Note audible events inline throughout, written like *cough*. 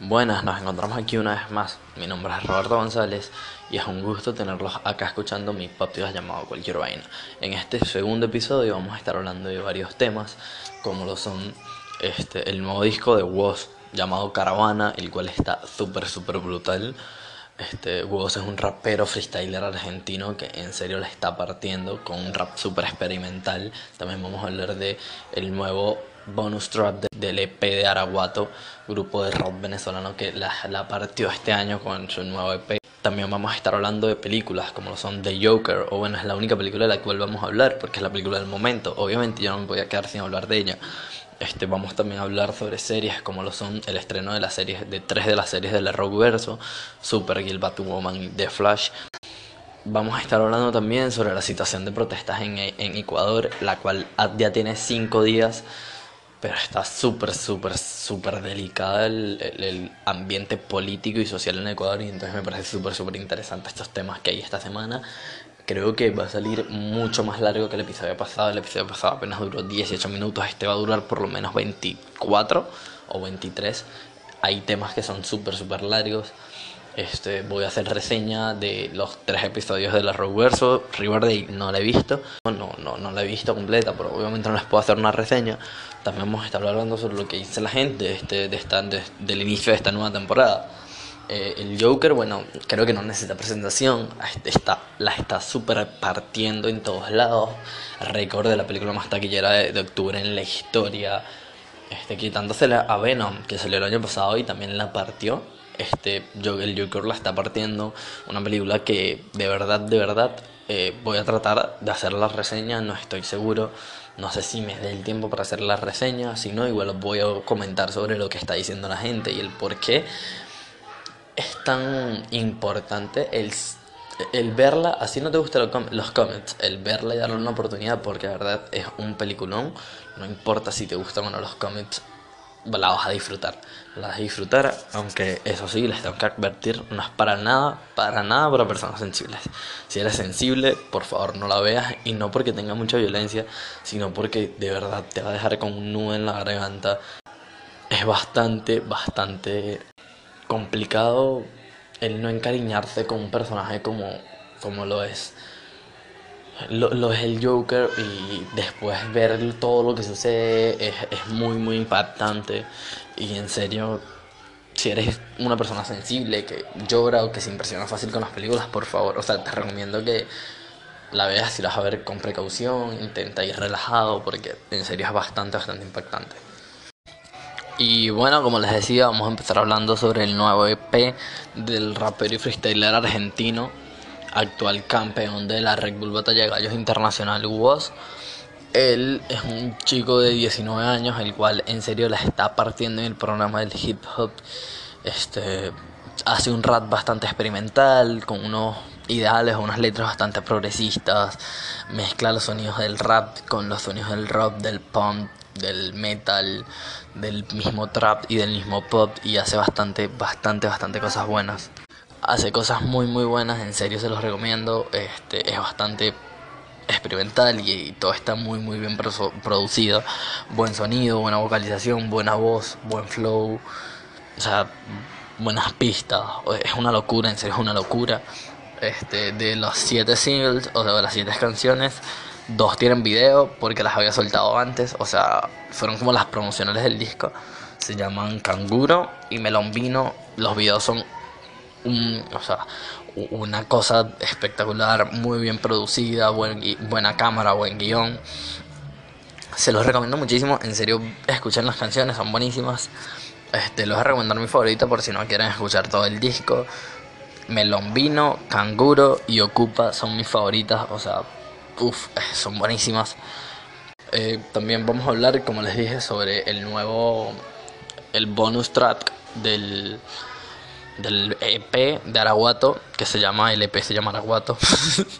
Buenas, nos encontramos aquí una vez más. Mi nombre es Roberto González y es un gusto tenerlos acá escuchando mi podcast llamado Cualquier Vaina. En este segundo episodio vamos a estar hablando de varios temas, como lo son este, el nuevo disco de Woz llamado Caravana, el cual está súper, súper brutal. Este, Woz es un rapero freestyler argentino que en serio le está partiendo con un rap súper experimental. También vamos a hablar de el nuevo bonus track del EP de Araguato, grupo de rock venezolano que la, la, partió este año con su nuevo EP. También vamos a estar hablando de películas como lo son The Joker, o bueno, es la única película de la cual vamos a hablar porque es la película del momento. Obviamente yo no me voy a quedar sin hablar de ella. Este, vamos también a hablar sobre series como lo son el estreno de las series de tres de las series del Rockverso, Supergirl, Batwoman y The Flash. Vamos a estar hablando también sobre la situación de protestas en, en Ecuador, la cual ya tiene cinco días, pero está súper, súper, súper delicada el, el, el, ambiente político y social en Ecuador y entonces me parece súper, súper interesante estos temas que hay esta semana creo que va a salir mucho más largo que el episodio pasado. El episodio pasado apenas duró 18 minutos, este va a durar por lo menos 24 o 23. Hay temas que son súper, súper largos. Este, voy a hacer reseña de los tres episodios de la Rockverso. Riverdale no la he visto. No, no, no la he visto completa, pero obviamente no les puedo hacer una reseña. También vamos a estar hablando sobre lo que dice la gente este, de esta, de, del inicio de esta nueva temporada. Eh, el Joker, bueno, creo que no necesita presentación. Está, la está súper partiendo en todos lados. Récord de la película más taquillera de, de, octubre en la historia. Este, quitándosela a Venom, que salió el año pasado y también la partió. Este, el Joker la está partiendo. Una película que de verdad, de verdad, eh, voy a tratar de hacer la reseña. No estoy seguro. No sé si me dé el tiempo para hacer la reseña. Si no, igual voy a comentar sobre lo que está diciendo la gente y el por qué es tan importante el, el verla, así no te gustan los comments, el verla y darle una oportunidad porque la verdad es un peliculón, no importa si te gustan o no los comments, la vas a disfrutar, la vas a disfrutar, aunque eso sí, les tengo que advertir, no es para nada, para nada para personas sensibles. Si eres sensible, por favor no la veas y no porque tenga mucha violencia, sino porque de verdad te va a dejar con un nudo en la garganta. Es bastante, bastante complicado el no encariñarse con un personaje como, como lo es lo, es el Joker y después ver todo lo que sucede es, muy muy impactante y en serio si eres una persona sensible que llora o que se impresiona fácil con las películas por favor o sea te recomiendo que la veas si la vas a ver con precaución intenta ir relajado porque en serio es bastante bastante impactante y bueno, como les decía, vamos a empezar hablando sobre el nuevo EP del rapero y freestyler argentino, actual campeón de la Red Bull Batalla de Gallos Internacional Woz. Él es un chico de 19 años, el cual en serio la está partiendo en el programa del hip hop. Este hace un rap bastante experimental, con unos ideales, unas letras bastante progresistas, mezcla los sonidos del rap con los sonidos del rock, del punk, del metal, del mismo trap y del mismo pop y hace bastante, bastante, bastante cosas buenas. Hace cosas muy, muy buenas, en serio se los recomiendo. Este, es bastante experimental y, y todo está muy, muy bien producido. Buen sonido, buena vocalización, buena voz, buen flow. O sea, buenas pistas. Es una locura, en serio es una locura. Este, de los siete singles, o sea, de las siete canciones, dos tienen video porque las había soltado antes, o sea, fueron como las promocionales del disco. Se llaman Canguro y Melón Vino. Los videos son un, o sea, una cosa espectacular, muy bien producida, buen, buena cámara, buen guion. Se los recomiendo muchísimo, en serio, escuchen las canciones, son buenísimas. Este, les voy a recomendar mi favorita por si no quieren escuchar todo el disco. Melón Vino, Canguro y Ocupa son mis favoritas, o sea, uff, son buenísimas. Eh, también vamos a hablar, como les dije, sobre el nuevo, el bonus track del, del EP de Araguato, que se llama, el EP se llama Araguato.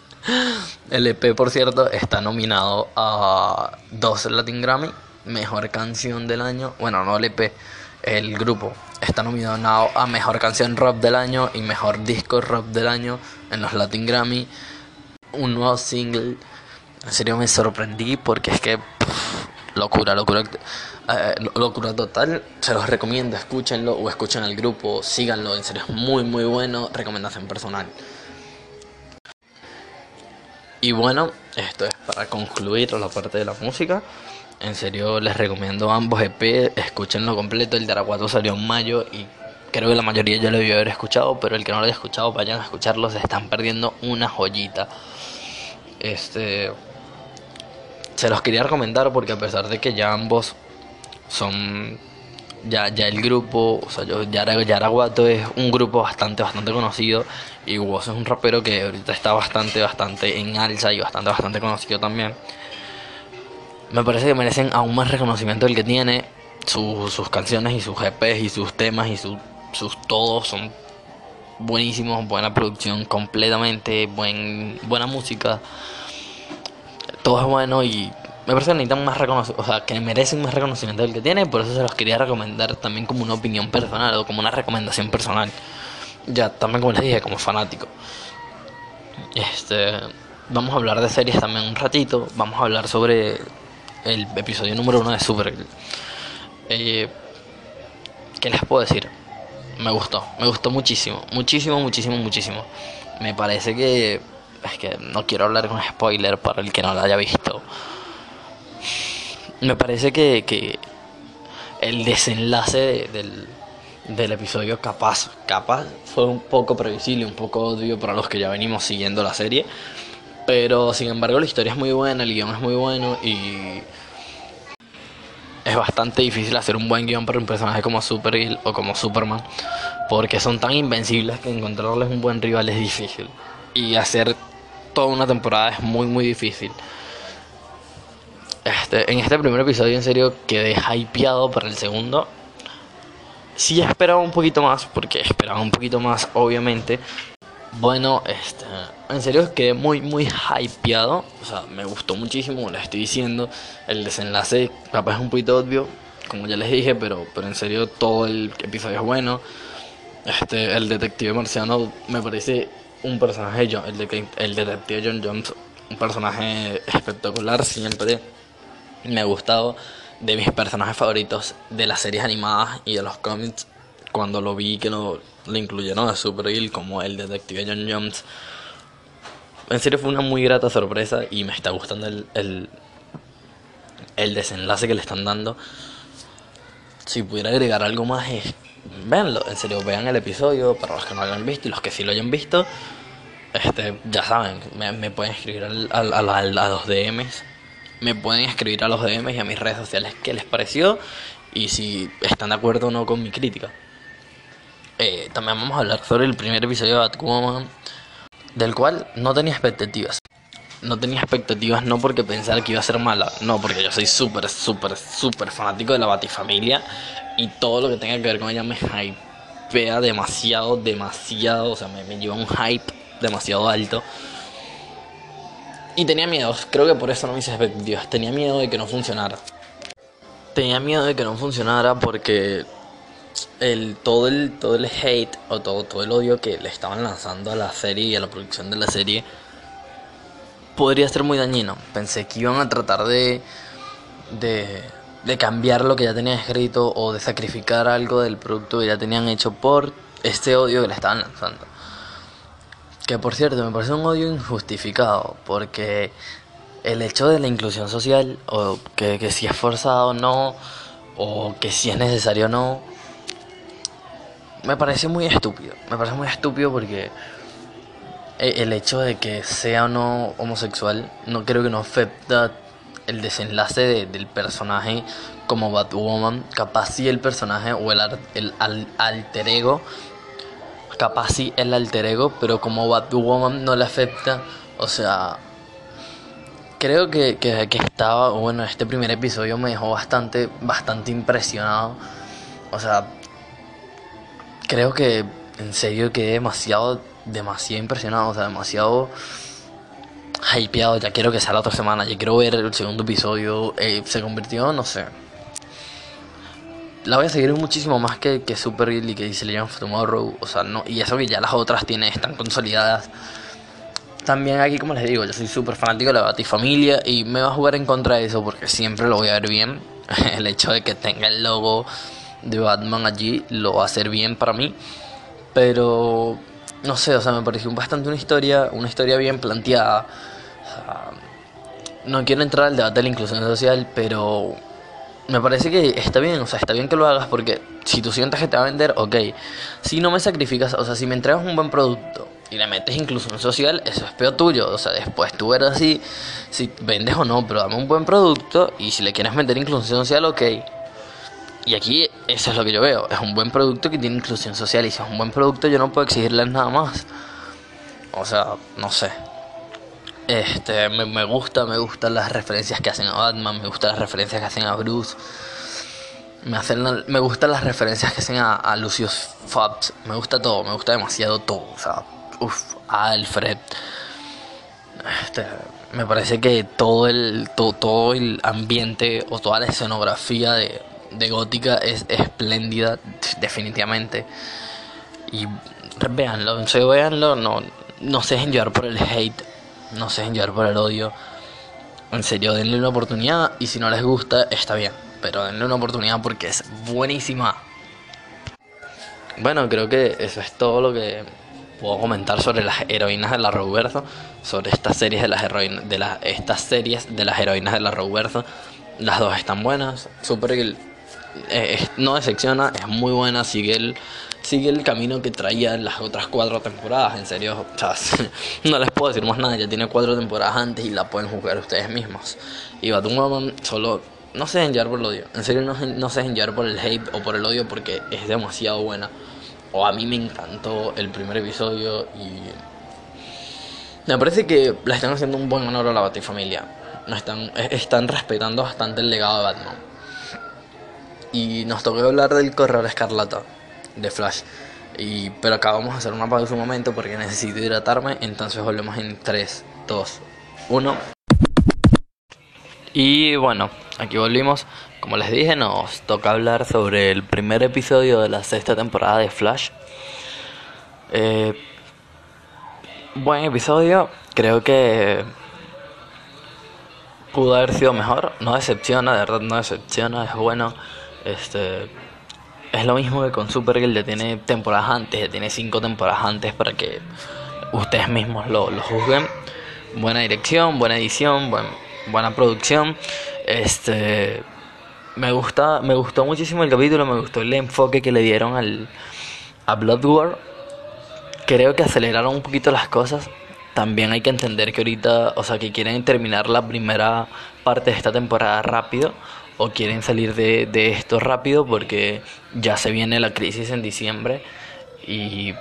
*laughs* el EP, por cierto, está nominado a dos Latin Grammy, mejor canción del año, bueno, no el EP, el grupo está nominado a mejor canción rock del año y mejor disco rock del año en los Latin Grammy. Un nuevo single. En serio me sorprendí porque es que locura, locura. Eh, locura total, se los recomiendo, escúchenlo o escuchen al grupo, síganlo, en serio es muy muy bueno, recomendación personal. Y bueno, esto es para concluir la parte de la música. En serio les recomiendo ambos EP, escúchenlo completo, el de Araguato salió en mayo y creo que la mayoría ya lo debió haber escuchado, pero el que no lo haya escuchado vayan a escucharlo, se están perdiendo una joyita. Este se los quería recomendar porque a pesar de que ya ambos son ya, ya el grupo, o sea, yo, Yaraguato es un grupo bastante, bastante conocido y Woz es un rapero que ahorita está bastante, bastante en alza y bastante, bastante conocido también. Me parece que merecen aún más reconocimiento del que tiene. sus canciones y sus GPs y sus temas y sus todos son buenísimos, buena producción completamente, buen, buena música. Todo es bueno y me parece que necesitan más reconocimiento, o sea, que merecen más reconocimiento del que tiene, por eso se los quería recomendar también como una opinión personal o como una recomendación personal. Ya, también como les dije, como fanático. Este, vamos a hablar de series también un ratito, vamos a hablar sobre el episodio número uno de Supergirl. Eh, ¿Qué les puedo decir? Me gustó, me gustó muchísimo, muchísimo, muchísimo, muchísimo. Me parece que... Es que no quiero hablar con spoiler para el que no lo haya visto me parece que, el desenlace del, del episodio capaz, capaz fue un poco previsible, un poco obvio para los que ya venimos siguiendo la serie. Pero sin embargo la historia es muy buena, el guion es muy bueno y es bastante difícil hacer un buen guion para un personaje como Supergirl o como Superman. Porque son tan invencibles que encontrarles un buen rival es difícil. Y hacer toda una temporada es muy muy difícil. Este, en este primer episodio, en serio, quedé hypeado para el segundo. Sí esperaba un poquito más, porque esperaba un poquito más, obviamente. Bueno, este, en serio quedé muy, muy hypeado. O sea, me gustó muchísimo, les estoy diciendo. El desenlace, capaz es un poquito obvio, como ya les dije, pero, pero en serio todo el episodio es bueno. Este, el detective marciano me parece un personaje, el, el detective John Jones, un personaje espectacular, siempre me ha gustado de mis personajes favoritos de las series animadas y de los cómics. Cuando lo vi que lo, lo incluyeron a Supergirl como el detective John Jones en serio fue una muy grata sorpresa y me está gustando el, el, el desenlace que le están dando. Si pudiera agregar algo más es véanlo, en serio vean el episodio para los que no lo hayan visto y los que sí lo hayan visto este ya saben me, pueden escribir al, al, a los DMs me pueden escribir a los DMs y a mis redes sociales qué les pareció y si están de acuerdo o no con mi crítica. Eh, también vamos a hablar sobre el primer episodio de Batwoman, del cual no tenía expectativas. No tenía expectativas no porque pensara que iba a ser mala, no, porque yo soy súper, súper, súper fanático de la Batifamilia y todo lo que tenga que ver con ella me hypea demasiado, demasiado, o sea, me, me lleva un hype demasiado alto. Y tenía miedo, creo que por eso no me hice expectativas. Tenía miedo de que no funcionara. Tenía miedo de que no funcionara porque el, todo, el, todo el hate o todo, todo el odio que le estaban lanzando a la serie y a la producción de la serie podría ser muy dañino. Pensé que iban a tratar de, de, de cambiar lo que ya tenían escrito o de sacrificar algo del producto que ya tenían hecho por este odio que le estaban lanzando. Que por cierto, me parece un odio injustificado, porque el hecho de la inclusión social, o que, si es forzado o no, o que si es necesario o no, me parece muy estúpido. Me parece muy estúpido porque e, el hecho de que sea o no homosexual no creo que no afecta el desenlace del personaje como Batwoman. Capaz si el personaje o el, el alter ego capaz sí el alter ego, pero como Batwoman no le afecta, o sea, creo que, que, estaba, bueno, este primer episodio me dejó bastante, bastante impresionado, o sea, creo que en serio quedé demasiado, demasiado impresionado, o sea, demasiado hypeado, ya quiero que sea la otra semana, ya quiero ver el segundo episodio, eh, se convirtió, no sé, la voy a seguir muchísimo más que, que Supergirl y que dice Legend of Tomorrow. O sea, no, y eso que ya las otras tienen, están consolidadas. También aquí, como les digo, yo soy súper fanático de la Batifamilia y me va a jugar en contra de eso porque siempre lo voy a ver bien. *laughs* el hecho de que tenga el logo de Batman allí lo va a hacer bien para mí. Pero no sé, o sea, me pareció bastante una historia, una historia bien planteada. no quiero entrar al debate de la inclusión social, pero me parece que está bien, o sea, está bien que lo hagas porque si tú sientes que te va a vender, ok. Si no me sacrificas, o sea, si me entregas un buen producto y le metes inclusión social, eso es peor tuyo. O sea, después tú verás si, si vendes o no, pero dame un buen producto y si le quieres vender inclusión social, ok. Y aquí eso es lo que yo veo, es un buen producto que tiene inclusión social y si es un buen producto yo no puedo exigirles nada más. O sea, no sé. Este, me, gusta, me gustan las referencias que hacen a Batman, me gustan las referencias que hacen a Bruce. Me, hacen, me gustan las referencias que hacen a, Lucius Fabs. Me gusta todo, me gusta demasiado todo. O sea, uff, Alfred. Este, me parece que todo el, todo, todo, el ambiente o toda la escenografía de, de Gótica es espléndida, definitivamente. Y véanlo, en véanlo, no, no se dejen llevar por el hate, no se dejen llevar por el odio. En serio, denle una oportunidad y si no les gusta, está bien. Pero denle una oportunidad porque es buenísima. Bueno, creo que eso es todo lo que puedo comentar sobre las heroínas de la Roberto, sobre estas series de las heroínas, de las estas series de las heroínas de la Roberto. Las dos están buenas, Supergirl eh, no decepciona, es muy buena, sigue el, sigue el camino que traía las otras cuatro temporadas, en serio, *laughs* no les puedo decir más nada, ya tiene cuatro temporadas antes y la pueden jugar ustedes mismos. Y Batwoman solo no se dejen llevar por el odio, en serio no, no se dejen llevar por el hate o por el odio porque es demasiado buena o a mí me encantó el primer episodio y me parece que la están haciendo un buen honor a la Batifamilia. Están, están respetando bastante el legado de Batman. Y nos tocó hablar del corredor escarlata de Flash. Y, pero acá vamos a hacer una pausa un momento porque necesito hidratarme. Entonces volvemos en 3, 2, 1. Y bueno, aquí volvimos. Como les dije, nos toca hablar sobre el primer episodio de la sexta temporada de Flash. Eh, buen episodio, creo que pudo haber sido mejor. No decepciona, de verdad no decepciona, es bueno. Este es lo mismo que con Supergirl, ya tiene temporadas antes, ya tiene cinco temporadas antes para que ustedes mismos lo, lo juzguen. Buena dirección, buena edición, buen, buena producción. Este me gusta, me gustó muchísimo el capítulo, me gustó el enfoque que le dieron al a Blood War. Creo que aceleraron un poquito las cosas. También hay que entender que ahorita, o sea, que quieren terminar la primera parte de esta temporada rápido o quieren salir de, de esto rápido porque ya se viene la crisis en diciembre y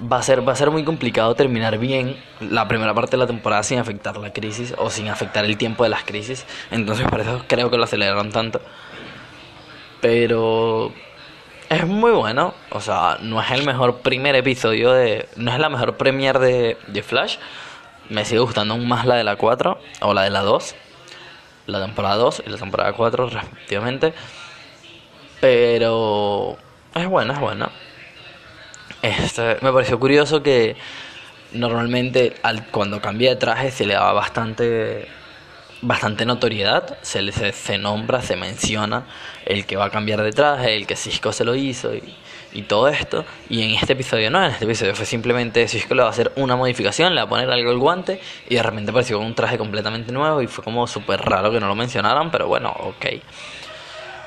va a ser va a ser muy complicado terminar bien la primera parte de la temporada sin afectar la crisis o sin afectar el tiempo de las crisis. Entonces por eso creo que lo aceleraron tanto. Pero es muy bueno o sea no es el mejor primer episodio de no es la mejor premier de, de Flash. Me sigue gustando aún más la de la 4 o la de la 2 la temporada 2 y la temporada 4 respectivamente. Pero es buena es buena. Este, me pareció curioso que normalmente al, cuando cambia de traje se le daba bastante bastante notoriedad, se, le, se, nombra, se menciona el que va a cambiar de traje, el que Cisco se lo hizo y, y, todo esto. Y en este episodio no, en este episodio fue simplemente Cisco le va a hacer una modificación, le va a poner algo al guante y de repente apareció con un traje completamente nuevo y fue como súper raro que no lo mencionaran, pero bueno, ok.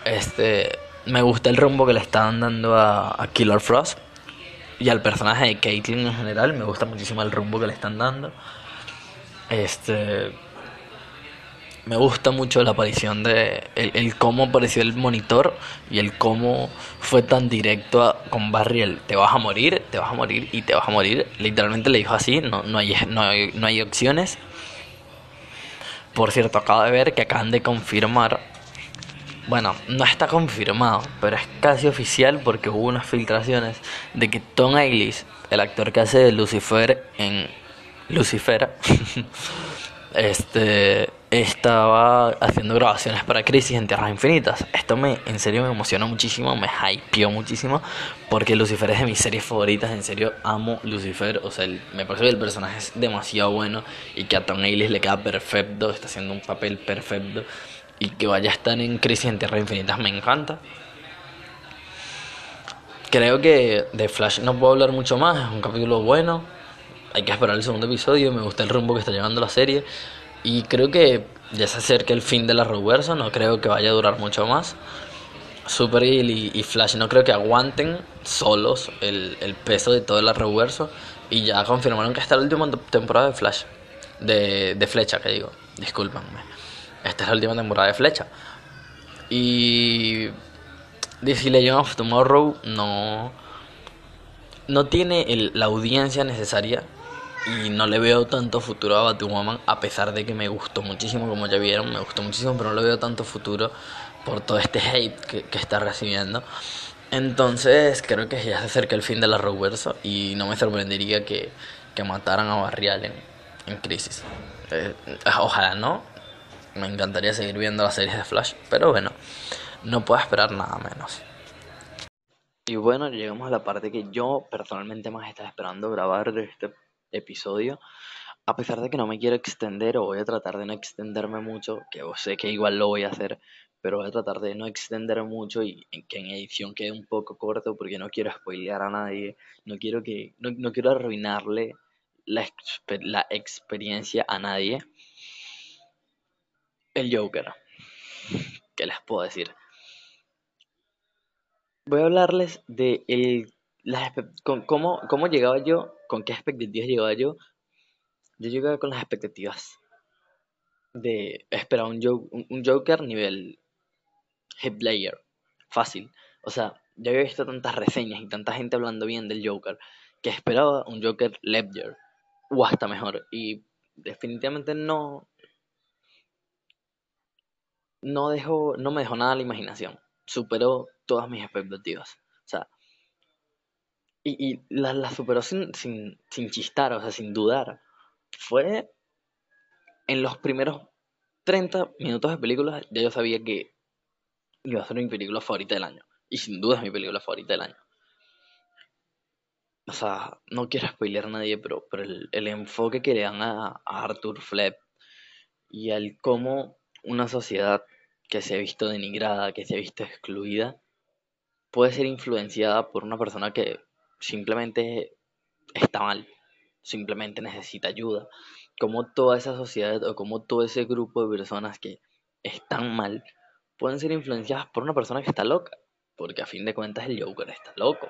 Este, me gusta el rumbo que le están dando a, a Killer Frost y al personaje de Caitlyn en general. Me gusta muchísimo el rumbo que le están dando. Este. Me gusta mucho la aparición de. El, cómo apareció el monitor y el cómo fue tan directo con Barry. te vas a morir, te vas a morir y te vas a morir. Literalmente le dijo así: no, no, hay, no, hay, no hay opciones. Por cierto, acabo de ver que acaban de confirmar bueno, no está confirmado, pero es casi oficial porque hubo unas filtraciones de que Tom Ailis, el actor que hace de Lucifer en Lucifer, *laughs* este estaba haciendo grabaciones para Crisis en Tierras Infinitas. Esto me en serio me emocionó muchísimo, me hypeó muchísimo porque Lucifer es de mis series favoritas, en serio amo Lucifer, o sea, me parece que el personaje es demasiado bueno y que a Tom Ailis le queda perfecto, está haciendo un papel perfecto y que vaya a estar en Crisis en Tierra Infinitas me encanta. Creo que de Flash no puedo hablar mucho más, es un capítulo bueno. Hay que esperar el segundo episodio, me gusta el rumbo que está llevando la serie. Y creo que ya se acerca el fin de la Roverso, no creo que vaya a durar mucho más. Supergirl y, y Flash no creo que aguanten solos el, el peso de todo el Arrowverso. Y ya confirmaron que esta es la última temporada de Flash. De, de Flecha, que digo. Discúlpanme. Esta es la última temporada de Flecha. Y DC Legend of Tomorrow no, no tiene la audiencia necesaria y no le veo tanto futuro a Batwoman a pesar de que me gustó muchísimo, como ya vieron, me gustó muchísimo, pero no le veo tanto futuro por todo este hate que, que está recibiendo. Entonces creo que ya se acerca el fin de la Roverso y no me sorprendería que, que mataran a Barrial en, en Crisis. Eh, ojalá no, me encantaría seguir viendo las series de Flash, pero bueno no puedo esperar nada menos. Y bueno, llegamos a la parte que yo personalmente más estaba esperando grabar de este episodio. A pesar de que no me quiero extender o voy a tratar de no extenderme mucho, que sé que igual lo voy a hacer, pero voy a tratar de no extender mucho y que en edición quede un poco corto porque no quiero spoilear a nadie, no quiero que no, no quiero arruinarle la, la experiencia a nadie. El Joker. ¿Qué les puedo decir? voy a hablarles de el, las, con, cómo, cómo llegaba yo, con qué expectativas llegaba yo. Yo llegaba con las expectativas de esperar un, Joker nivel hit player, fácil. O sea, yo había visto tantas reseñas y tanta gente hablando bien del Joker que esperaba un Joker Ledger o hasta mejor. Y definitivamente no. No, dejó, no me dejó nada la imaginación. Superó todas mis expectativas. O sea, y, y la, la, superó sin, sin, chistar, o sea, sin dudar. Fue en los primeros 30 minutos de película, ya yo sabía que iba a ser mi película favorita del año. Y sin duda es mi película favorita del año. O sea, no quiero spoilear a nadie, pero, pero el, enfoque que le dan a, a Arthur Flepp y al cómo una sociedad que se ha visto denigrada, que se ha visto excluida, puede ser influenciada por una persona que simplemente está mal, simplemente necesita ayuda. Como toda esa sociedad o como todo ese grupo de personas que están mal pueden ser influenciadas por una persona que está loca, porque a fin de cuentas el Joker está loco.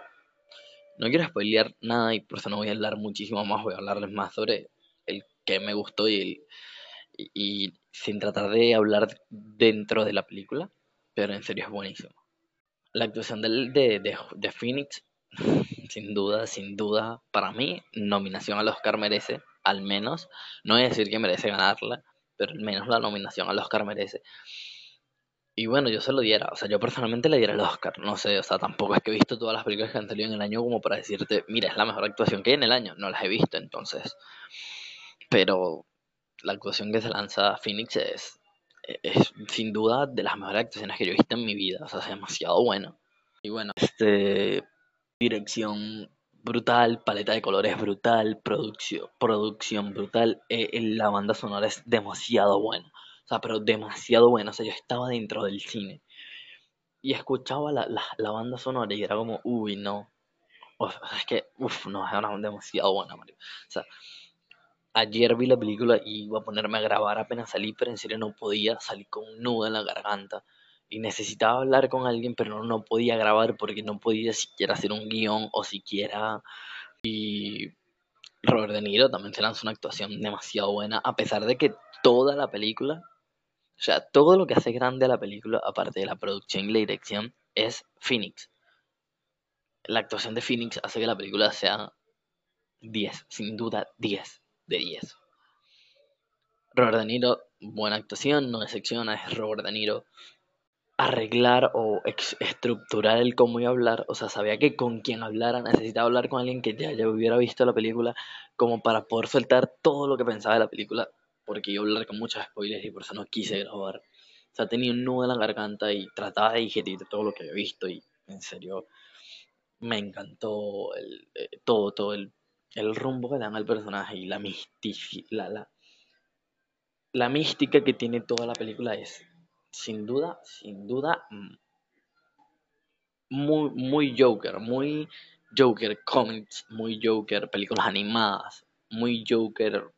No quiero spoilear nada y por eso no voy a hablar muchísimo más, voy a hablarles más sobre el que me gustó y, y, sin tratar de hablar dentro de la película, pero en serio es buenísimo la actuación de, de, de, Phoenix, sin duda, sin duda, para mí, nominación al Oscar merece, al menos, no voy a decir que merece ganarla, pero al menos la nominación al Oscar merece. Y bueno, yo se lo diera, o sea, yo personalmente le diera el Oscar, no sé, o sea, tampoco es que he visto todas las películas que han salido en el año como para decirte, mira, es la mejor actuación que hay en el año, no las he visto, entonces. Pero la actuación que se lanza Phoenix es es sin duda de las mejores actuaciones que yo he visto en mi vida. O sea, es demasiado bueno. Y bueno, este dirección brutal, paleta de colores brutal, producción, producción brutal. Eh, la banda sonora es demasiado buena. O sea, pero demasiado buena. O sea, yo estaba dentro del cine y escuchaba la, la, banda sonora y era como, uy, no. O sea, es que, uff, no, era demasiado buena, Mario. O sea, Ayer vi la película y iba a ponerme a grabar apenas salí, pero en serio no podía, salí con un nudo en la garganta y necesitaba hablar con alguien, pero no, podía grabar porque no podía siquiera hacer un guion o siquiera... Y Robert De Niro también se lanzó una actuación demasiado buena, a pesar de que toda la película, o sea, todo lo que hace grande a la película, aparte de la producción y la dirección, es Phoenix. La actuación de Phoenix hace que la película sea 10, sin duda 10 de 10. Robert De Niro, buena actuación, no decepciona, es Robert De Niro. Arreglar o estructurar el cómo iba a hablar, o sea, sabía que con quien hablara necesitaba hablar con alguien que ya, ya hubiera visto la película, como para poder soltar todo lo que pensaba de la película, porque iba a hablar con muchos spoilers y por eso no quise grabar. O sea, tenía un nudo en la garganta y trataba de digerir todo lo que había visto y en serio me encantó el, eh, todo, todo el el rumbo que dan al personaje y la, la, la, la mística que tiene toda la película es sin duda, sin duda, mm, muy, muy Joker, muy Joker comics, muy Joker películas animadas, muy Joker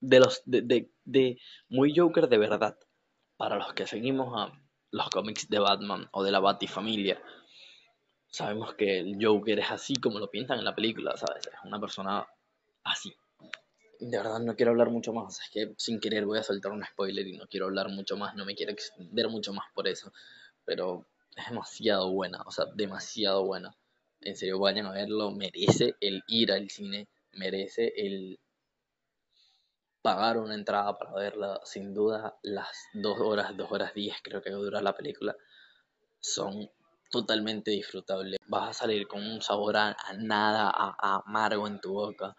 de los de, de, muy Joker de verdad. Para los que seguimos a los cómics de Batman o de la Batifamilia, sabemos que el Joker es así como lo pintan en la película, ¿sabes? Es una persona así. De verdad no quiero hablar mucho más, es que sin querer voy a soltar un spoiler y no quiero hablar mucho más, no me quiero extender mucho más por eso, pero es demasiado buena, o sea, demasiado buena. En serio, vayan a verlo, merece el ir al cine, merece el pagar una entrada para verla. Sin duda, las dos horas, dos horas diez creo que dura la película, son totalmente disfrutables. Vas a salir con un sabor a, nada, a, amargo en tu boca,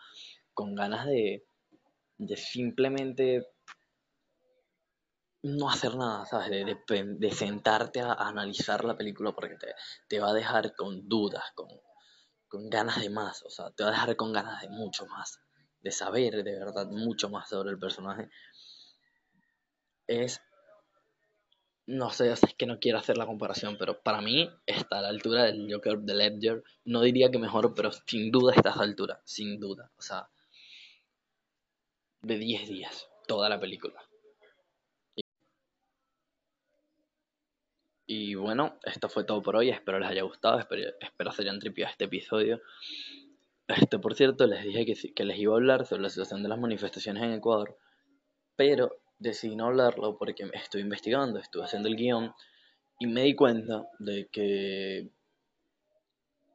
con ganas de, de simplemente no hacer nada, ¿sabes? De, sentarte a, analizar la película porque te, te, va a dejar con dudas, con, con ganas de más, o sea, te va a dejar con ganas de mucho más de saber de verdad mucho más sobre el personaje, es, no sé, es que no quiero hacer la comparación, pero para mí está a la altura del Joker de Ledger, no diría que mejor, pero sin duda está a esa altura, sin duda, o sea, de 10 días, toda la película. Y bueno, esto fue todo por hoy. Espero les haya gustado. Espero, espero hayan tripiado este episodio. Este, por cierto, les dije que, les iba a hablar sobre la situación de las manifestaciones en Ecuador, pero decidí no hablarlo porque estoy investigando, estuve haciendo el guion y me di cuenta de que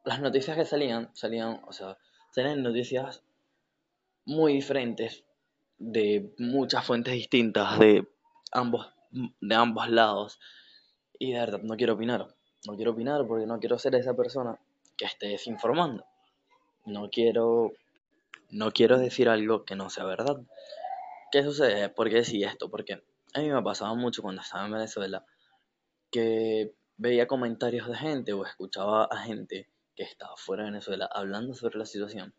las noticias que salían, salían, o sea, salían noticias muy diferentes de muchas fuentes distintas de ambos, de ambos lados. Y de verdad, no quiero opinar. No quiero opinar porque no quiero ser esa persona que esté desinformando no quiero, no quiero decir algo que no sea verdad. ¿Qué sucede? ¿Por qué decía esto? Porque a mí me pasaba mucho cuando estaba en Venezuela que veía comentarios de gente o escuchaba a gente que estaba fuera de Venezuela hablando sobre la situación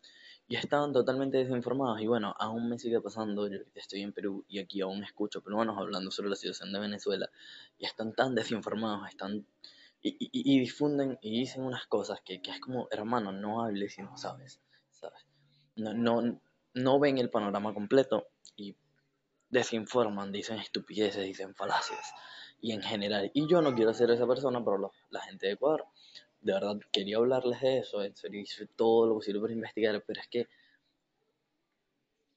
y estaban totalmente desinformados. Y bueno, aún me sigue pasando. Yo estoy en Perú y aquí aún escucho peruanos hablando sobre la situación de Venezuela y están tan desinformados, están y, difunden y dicen unas cosas que, es como, hermano, no hables si no sabes, ¿sabes? No, no, no ven el panorama completo y desinforman, dicen estupideces, dicen falacias. Y en general, y yo no quiero ser esa persona, pero la gente de Ecuador, de verdad, quería hablarles de eso, en serio, hice todo lo posible para investigar, pero es que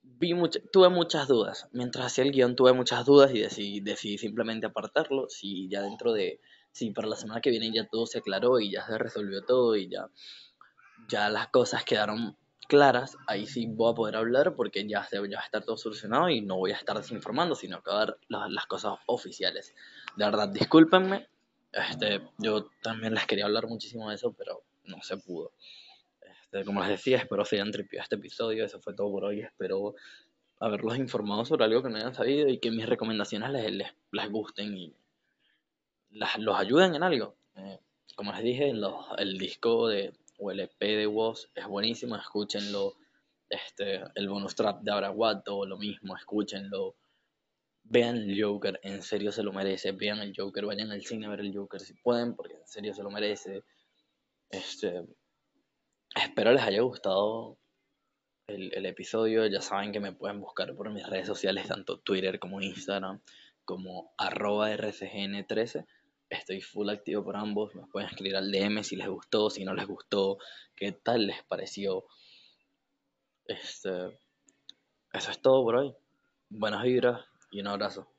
vi tuve muchas dudas. Mientras hacía el guion tuve muchas dudas y decidí, decidí simplemente apartarlo. Si ya dentro de si para la semana que viene ya todo se aclaró y ya se resolvió todo y ya, ya las cosas quedaron claras, ahí sí voy a poder hablar porque ya, se, ya va a estar todo solucionado y no voy a estar desinformando, sino que a las, cosas oficiales. De verdad, discúlpenme, este, yo también les quería hablar muchísimo de eso, pero no se pudo. Este, como les decía, espero se hayan tripiado este episodio, eso fue todo por hoy, espero haberlos informado sobre algo que no hayan sabido y que mis recomendaciones les, les, les gusten y los ayuden en algo. Eh, como les dije, el disco de, o el EP de Woz es buenísimo, escúchenlo. Este, el bonus trap de Araguato, lo mismo, escúchenlo. Vean el Joker, en serio se lo merece. Vean el Joker, vayan al cine a ver el Joker si pueden, porque en serio se lo merece. Este, espero les haya gustado el, el episodio. Ya saben que me pueden buscar por mis redes sociales, tanto Twitter como Instagram, como arroba rcgn13 estoy full activo por ambos. Me pueden escribir al DM si les gustó, si no les gustó, qué tal les pareció. Este, eso es todo por hoy. Buenas vibras y un abrazo.